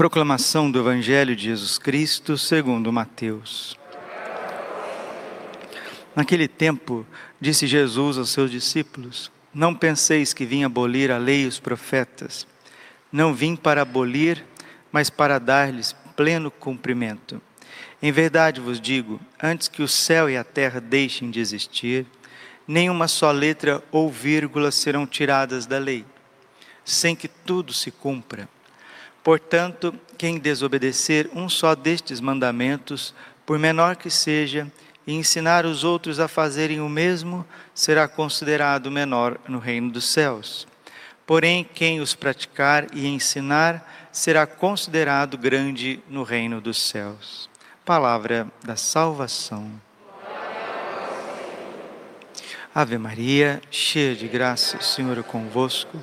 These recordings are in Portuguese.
Proclamação do Evangelho de Jesus Cristo segundo Mateus. Naquele tempo, disse Jesus aos seus discípulos: Não penseis que vim abolir a lei e os profetas. Não vim para abolir, mas para dar-lhes pleno cumprimento. Em verdade vos digo: antes que o céu e a terra deixem de existir, nenhuma só letra ou vírgula serão tiradas da lei, sem que tudo se cumpra. Portanto, quem desobedecer um só destes mandamentos, por menor que seja, e ensinar os outros a fazerem o mesmo, será considerado menor no reino dos céus. Porém, quem os praticar e ensinar, será considerado grande no reino dos céus. Palavra da salvação. Ave Maria, cheia de graça, o Senhor é convosco.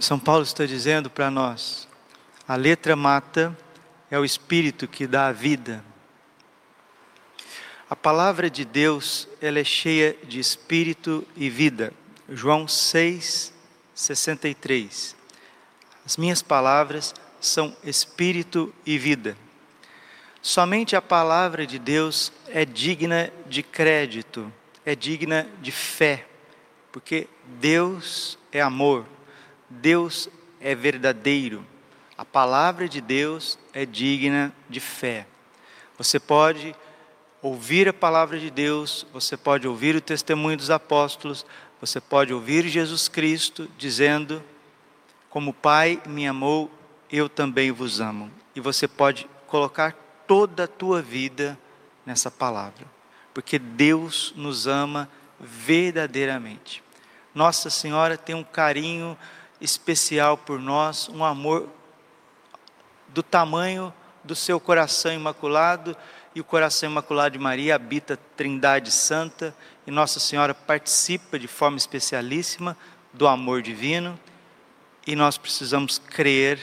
São Paulo está dizendo para nós: a letra mata, é o espírito que dá a vida. A palavra de Deus, ela é cheia de espírito e vida. João 6, 63. As minhas palavras são espírito e vida. Somente a palavra de Deus é digna de crédito, é digna de fé, porque Deus é amor. Deus é verdadeiro. A palavra de Deus é digna de fé. Você pode ouvir a palavra de Deus, você pode ouvir o testemunho dos apóstolos, você pode ouvir Jesus Cristo dizendo: Como o Pai me amou, eu também vos amo. E você pode colocar toda a tua vida nessa palavra, porque Deus nos ama verdadeiramente. Nossa Senhora tem um carinho especial por nós, um amor do tamanho do seu coração imaculado, e o coração imaculado de Maria habita Trindade Santa, e Nossa Senhora participa de forma especialíssima do amor divino, e nós precisamos crer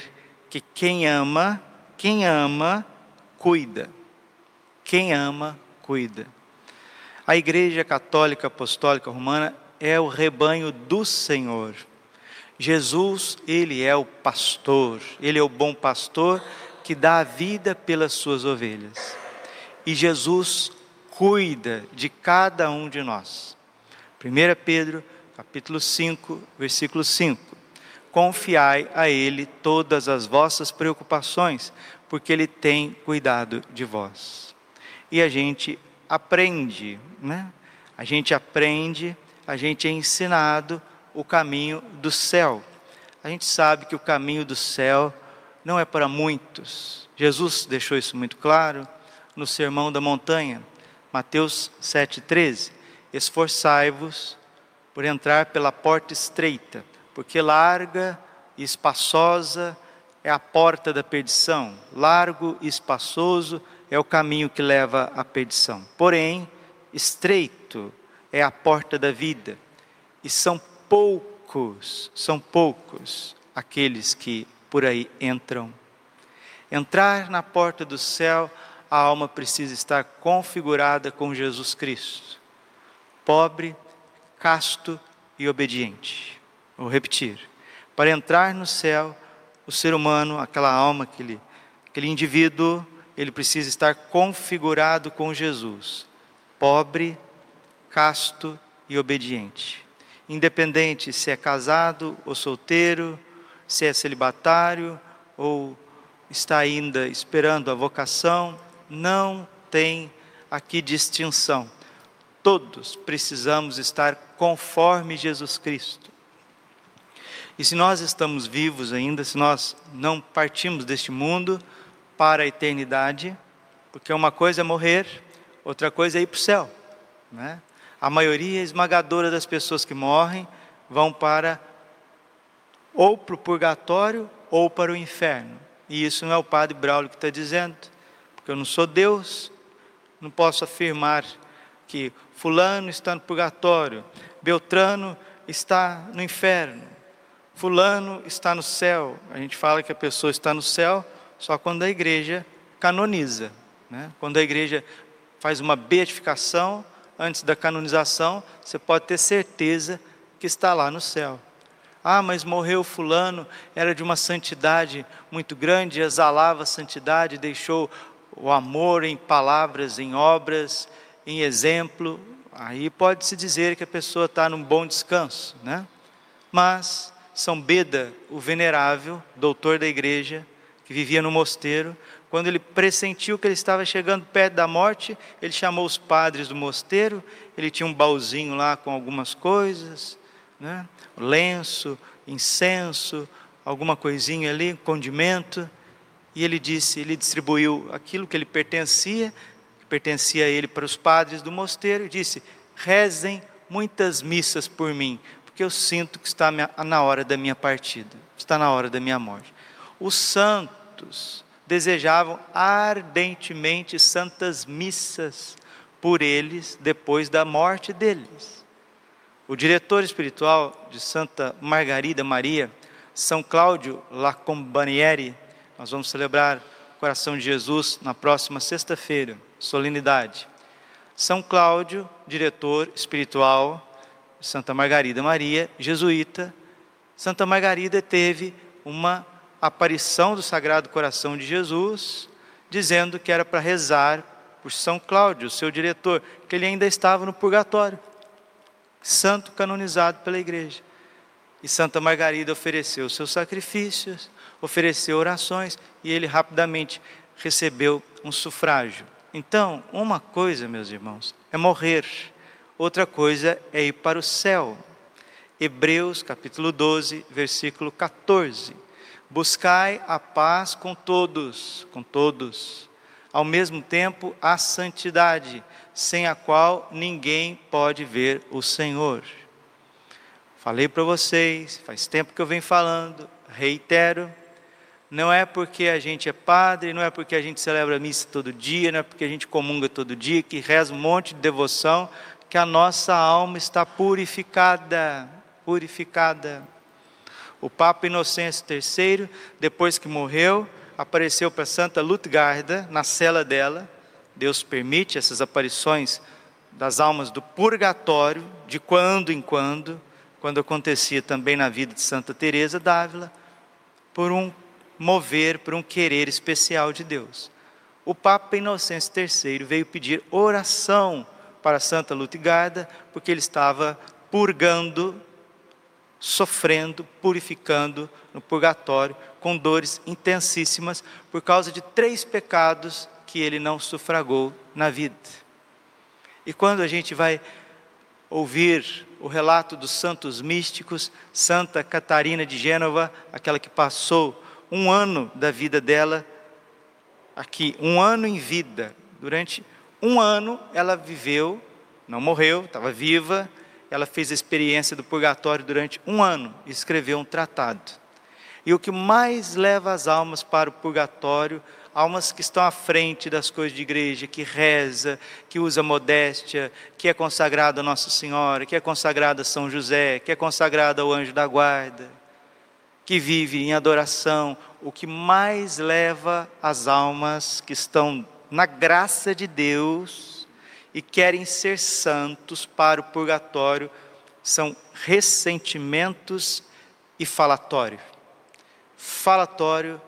que quem ama, quem ama, cuida. Quem ama, cuida. A Igreja Católica Apostólica Romana é o rebanho do Senhor. Jesus, ele é o pastor, ele é o bom pastor que dá a vida pelas suas ovelhas. E Jesus cuida de cada um de nós. 1 Pedro, capítulo 5, versículo 5. Confiai a ele todas as vossas preocupações, porque ele tem cuidado de vós. E a gente aprende, né? A gente aprende, a gente é ensinado o caminho do céu. A gente sabe que o caminho do céu não é para muitos. Jesus deixou isso muito claro no Sermão da Montanha, Mateus 7,13. Esforçai-vos por entrar pela porta estreita, porque larga e espaçosa é a porta da perdição, largo e espaçoso é o caminho que leva à perdição. Porém, estreito é a porta da vida, e são poucos, são poucos aqueles que por aí entram. Entrar na porta do céu, a alma precisa estar configurada com Jesus Cristo. Pobre, casto e obediente. Vou repetir. Para entrar no céu, o ser humano, aquela alma, aquele, aquele indivíduo, ele precisa estar configurado com Jesus. Pobre, casto e obediente independente se é casado ou solteiro, se é celibatário ou está ainda esperando a vocação, não tem aqui distinção. Todos precisamos estar conforme Jesus Cristo. E se nós estamos vivos ainda, se nós não partimos deste mundo para a eternidade, porque uma coisa é morrer, outra coisa é ir para o céu. Né? A maioria esmagadora das pessoas que morrem vão para ou para o purgatório ou para o inferno. E isso não é o padre Braulio que está dizendo, porque eu não sou Deus, não posso afirmar que Fulano está no purgatório, Beltrano está no inferno, Fulano está no céu. A gente fala que a pessoa está no céu só quando a igreja canoniza. Né? Quando a igreja faz uma beatificação antes da canonização, você pode ter certeza que está lá no céu. Ah, mas morreu Fulano, era de uma santidade muito grande, exalava a santidade, deixou o amor em palavras, em obras, em exemplo. Aí pode-se dizer que a pessoa está num bom descanso, né? Mas São Beda, o venerável, doutor da igreja, que vivia no mosteiro, quando ele pressentiu que ele estava chegando perto da morte, ele chamou os padres do mosteiro, ele tinha um baúzinho lá com algumas coisas, né? lenço, incenso, alguma coisinha ali, condimento, e ele disse, ele distribuiu aquilo que ele pertencia, que pertencia a ele para os padres do mosteiro, e disse: rezem muitas missas por mim, porque eu sinto que está na hora da minha partida, está na hora da minha morte. Os santos desejavam ardentemente santas missas por eles depois da morte deles. O diretor espiritual de Santa Margarida Maria, São Cláudio Lacombanieri, nós vamos celebrar o coração de Jesus na próxima sexta-feira, solenidade. São Cláudio, diretor espiritual de Santa Margarida Maria, jesuíta. Santa Margarida teve uma aparição do Sagrado Coração de Jesus, dizendo que era para rezar por São Cláudio, seu diretor, que ele ainda estava no purgatório, santo canonizado pela igreja. E Santa Margarida ofereceu seus sacrifícios, ofereceu orações e ele rapidamente recebeu um sufrágio. Então, uma coisa, meus irmãos, é morrer, outra coisa é ir para o céu. Hebreus capítulo 12, versículo 14. Buscai a paz com todos, com todos, ao mesmo tempo a santidade, sem a qual ninguém pode ver o Senhor. Falei para vocês, faz tempo que eu venho falando, reitero, não é porque a gente é padre, não é porque a gente celebra missa todo dia, não é porque a gente comunga todo dia, que reza um monte de devoção, que a nossa alma está purificada, purificada. O Papa Inocêncio III, depois que morreu, apareceu para Santa Lutgarda, na cela dela. Deus permite essas aparições das almas do purgatório, de quando em quando, quando acontecia também na vida de Santa Teresa d'Ávila, por um mover, por um querer especial de Deus. O Papa Inocêncio III veio pedir oração para Santa Lutgarda, porque ele estava purgando sofrendo, purificando no purgatório, com dores intensíssimas, por causa de três pecados que ele não sufragou na vida. E quando a gente vai ouvir o relato dos santos místicos, Santa Catarina de Gênova, aquela que passou um ano da vida dela aqui, um ano em vida, durante um ano ela viveu, não morreu, estava viva, ela fez a experiência do purgatório durante um ano e escreveu um tratado. E o que mais leva as almas para o purgatório, almas que estão à frente das coisas de igreja, que reza, que usa modéstia, que é consagrada a Nossa Senhora, que é consagrada a São José, que é consagrada ao anjo da guarda, que vive em adoração, o que mais leva as almas que estão na graça de Deus e querem ser santos para o purgatório são ressentimentos e falatório. Falatório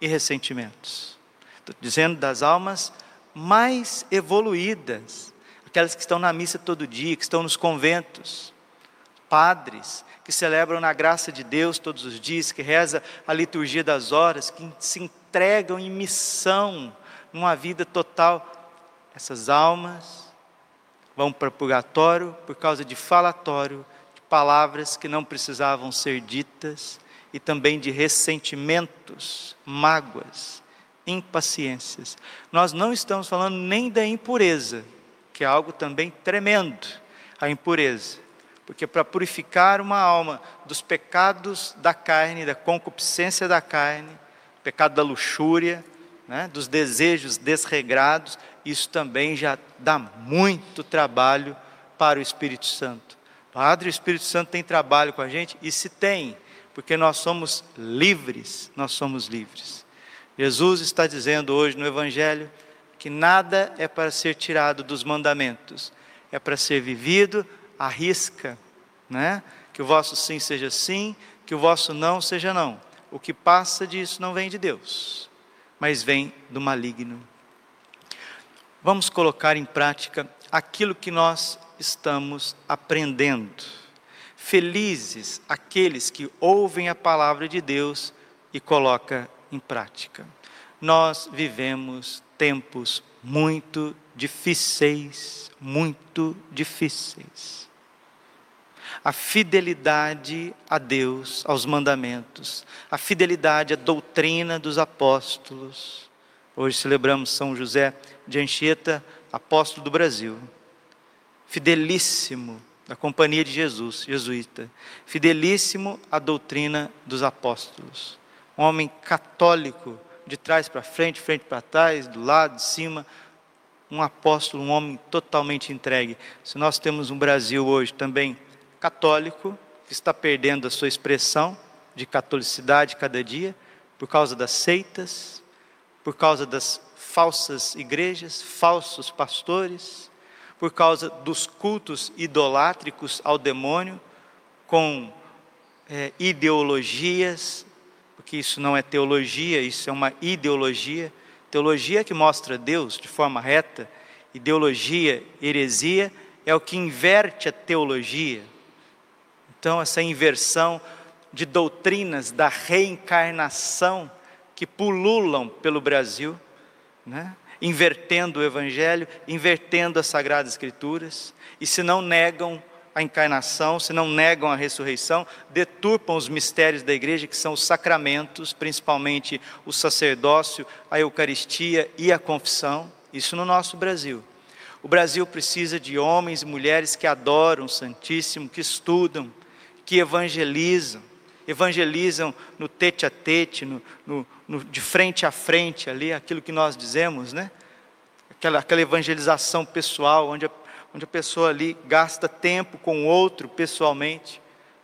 e ressentimentos. Estou dizendo das almas mais evoluídas, aquelas que estão na missa todo dia, que estão nos conventos, padres que celebram na graça de Deus todos os dias, que reza a liturgia das horas, que se entregam em missão, numa vida total. Essas almas vão para purgatório por causa de falatório, de palavras que não precisavam ser ditas e também de ressentimentos, mágoas, impaciências. Nós não estamos falando nem da impureza, que é algo também tremendo, a impureza. Porque para purificar uma alma dos pecados da carne, da concupiscência da carne, pecado da luxúria, né, dos desejos desregrados, isso também já dá muito trabalho para o Espírito Santo. Padre, o Espírito Santo tem trabalho com a gente? E se tem, porque nós somos livres, nós somos livres. Jesus está dizendo hoje no Evangelho que nada é para ser tirado dos mandamentos, é para ser vivido à risca, né? Que o vosso sim seja sim, que o vosso não seja não. O que passa disso não vem de Deus, mas vem do maligno. Vamos colocar em prática aquilo que nós estamos aprendendo. Felizes aqueles que ouvem a palavra de Deus e colocam em prática. Nós vivemos tempos muito difíceis, muito difíceis. A fidelidade a Deus, aos mandamentos, a fidelidade à doutrina dos apóstolos. Hoje celebramos São José de Anchieta, apóstolo do Brasil. Fidelíssimo da Companhia de Jesus, jesuíta. Fidelíssimo à doutrina dos apóstolos. Um homem católico, de trás para frente, frente para trás, do lado, de cima, um apóstolo, um homem totalmente entregue. Se nós temos um Brasil hoje também católico, que está perdendo a sua expressão de catolicidade cada dia, por causa das seitas, por causa das falsas igrejas, falsos pastores, por causa dos cultos idolátricos ao demônio, com é, ideologias porque isso não é teologia, isso é uma ideologia. Teologia que mostra Deus de forma reta, ideologia, heresia, é o que inverte a teologia. Então, essa inversão de doutrinas da reencarnação que pululam pelo Brasil, né? invertendo o Evangelho, invertendo as Sagradas Escrituras, e se não negam a encarnação, se não negam a ressurreição, deturpam os mistérios da igreja, que são os sacramentos, principalmente o sacerdócio, a Eucaristia e a confissão. Isso no nosso Brasil. O Brasil precisa de homens e mulheres que adoram o Santíssimo, que estudam, que evangelizam, evangelizam no tete a tete, no, no, no, de frente a frente ali, aquilo que nós dizemos, né? Aquela, aquela evangelização pessoal, onde a onde a pessoa ali gasta tempo com o outro pessoalmente.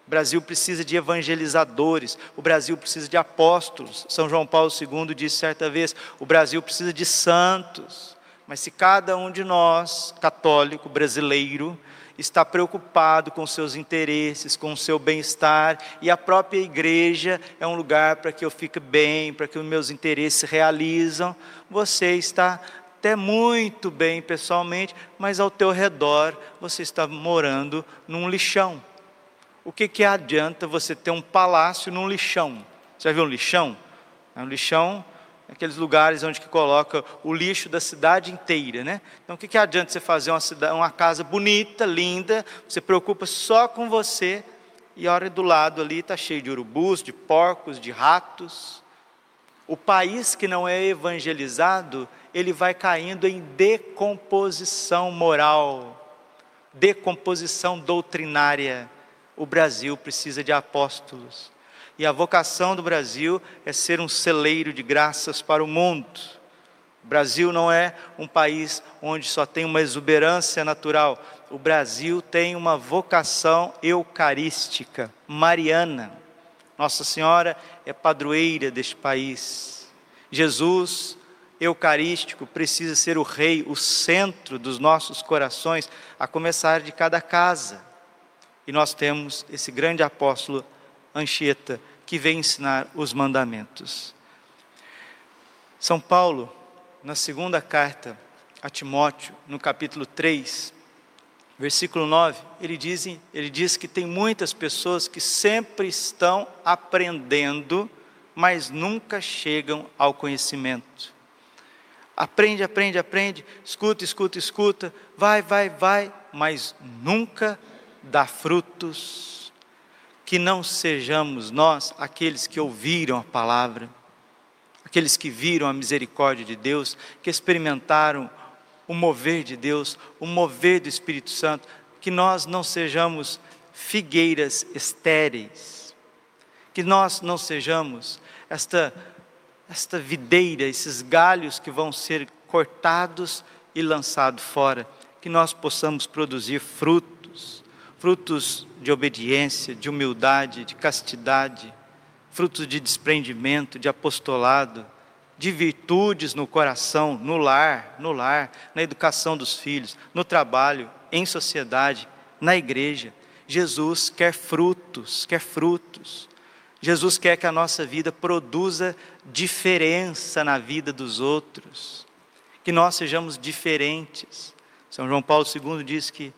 O Brasil precisa de evangelizadores, o Brasil precisa de apóstolos. São João Paulo II disse certa vez: o Brasil precisa de santos. Mas se cada um de nós, católico, brasileiro, está preocupado com seus interesses, com o seu bem-estar, e a própria igreja é um lugar para que eu fique bem, para que os meus interesses se realizam, você está até muito bem pessoalmente, mas ao teu redor você está morando num lixão. O que, que adianta você ter um palácio num lixão? Você já viu um lixão? É um lixão aqueles lugares onde que coloca o lixo da cidade inteira, né? Então, o que, que adianta você fazer uma, cidade, uma casa bonita, linda, você preocupa só com você, e a hora do lado ali está cheio de urubus, de porcos, de ratos. O país que não é evangelizado, ele vai caindo em decomposição moral, decomposição doutrinária. O Brasil precisa de apóstolos. E a vocação do Brasil é ser um celeiro de graças para o mundo. O Brasil não é um país onde só tem uma exuberância natural. O Brasil tem uma vocação eucarística, mariana. Nossa Senhora é padroeira deste país. Jesus eucarístico precisa ser o rei, o centro dos nossos corações, a começar de cada casa. E nós temos esse grande apóstolo Anchieta, que vem ensinar os mandamentos. São Paulo, na segunda carta a Timóteo, no capítulo 3, versículo 9, ele diz, ele diz que tem muitas pessoas que sempre estão aprendendo, mas nunca chegam ao conhecimento. Aprende, aprende, aprende, escuta, escuta, escuta, vai, vai, vai, mas nunca dá frutos. Que não sejamos nós aqueles que ouviram a palavra, aqueles que viram a misericórdia de Deus, que experimentaram o mover de Deus, o mover do Espírito Santo, que nós não sejamos figueiras estéreis. Que nós não sejamos esta, esta videira, esses galhos que vão ser cortados e lançados fora. Que nós possamos produzir frutos, frutos de obediência, de humildade, de castidade, frutos de desprendimento, de apostolado, de virtudes no coração, no lar, no lar, na educação dos filhos, no trabalho, em sociedade, na igreja. Jesus quer frutos, quer frutos. Jesus quer que a nossa vida produza diferença na vida dos outros, que nós sejamos diferentes. São João Paulo II diz que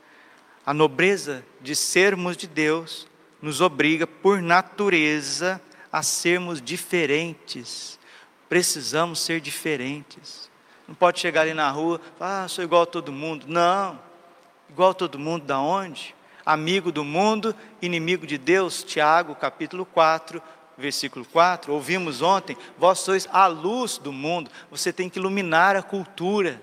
a nobreza de sermos de Deus nos obriga, por natureza, a sermos diferentes. Precisamos ser diferentes. Não pode chegar ali na rua, ah, sou igual a todo mundo. Não. Igual a todo mundo, da onde? Amigo do mundo, inimigo de Deus. Tiago, capítulo 4, versículo 4. Ouvimos ontem, vós sois a luz do mundo. Você tem que iluminar a cultura.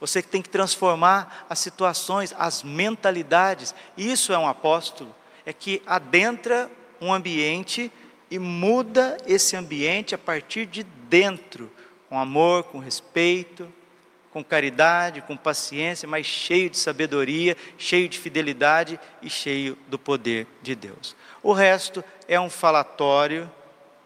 Você tem que transformar as situações, as mentalidades. Isso é um apóstolo. É que adentra um ambiente e muda esse ambiente a partir de dentro, com amor, com respeito, com caridade, com paciência, mas cheio de sabedoria, cheio de fidelidade e cheio do poder de Deus. O resto é um falatório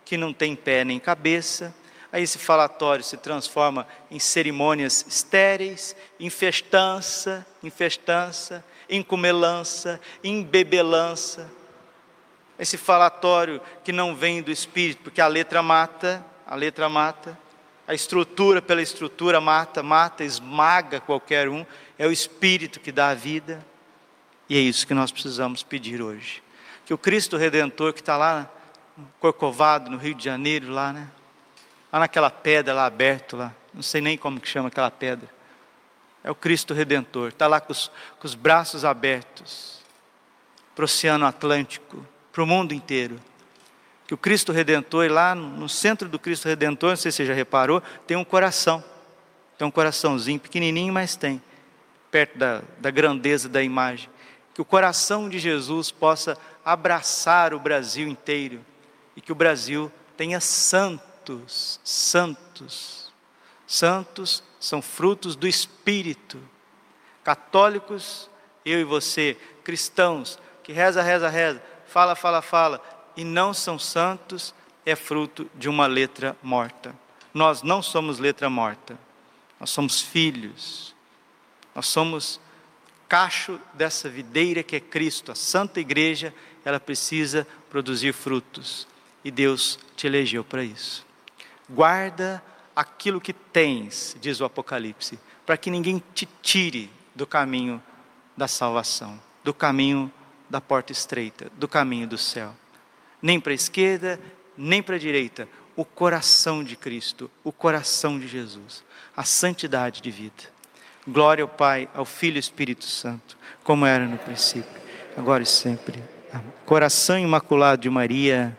que não tem pé nem cabeça. Aí esse falatório se transforma em cerimônias estéreis, em festança, em festança, em comelança, em bebelança esse falatório que não vem do Espírito, porque a letra mata, a letra mata, a estrutura pela estrutura mata, mata, esmaga qualquer um, é o Espírito que dá a vida, e é isso que nós precisamos pedir hoje. Que o Cristo Redentor que está lá, Corcovado, no Rio de Janeiro, lá, né? Lá naquela pedra lá aberto lá, não sei nem como que chama aquela pedra. É o Cristo Redentor, está lá com os, com os braços abertos para o Oceano Atlântico, para o mundo inteiro. Que o Cristo Redentor, lá no centro do Cristo Redentor, não sei se você já reparou, tem um coração. Tem um coraçãozinho, pequenininho, mas tem, perto da, da grandeza da imagem. Que o coração de Jesus possa abraçar o Brasil inteiro e que o Brasil tenha santos, santos. Santos são frutos do Espírito. Católicos, eu e você, cristãos, que reza, reza, reza, fala, fala, fala, e não são santos, é fruto de uma letra morta. Nós não somos letra morta, nós somos filhos, nós somos cacho dessa videira que é Cristo, a Santa Igreja, ela precisa produzir frutos, e Deus te elegeu para isso. Guarda aquilo que tens, diz o Apocalipse, para que ninguém te tire do caminho da salvação, do caminho da porta estreita, do caminho do céu. Nem para a esquerda, nem para a direita. O coração de Cristo, o coração de Jesus, a santidade de vida. Glória ao Pai, ao Filho e ao Espírito Santo, como era no princípio, agora e sempre. Coração imaculado de Maria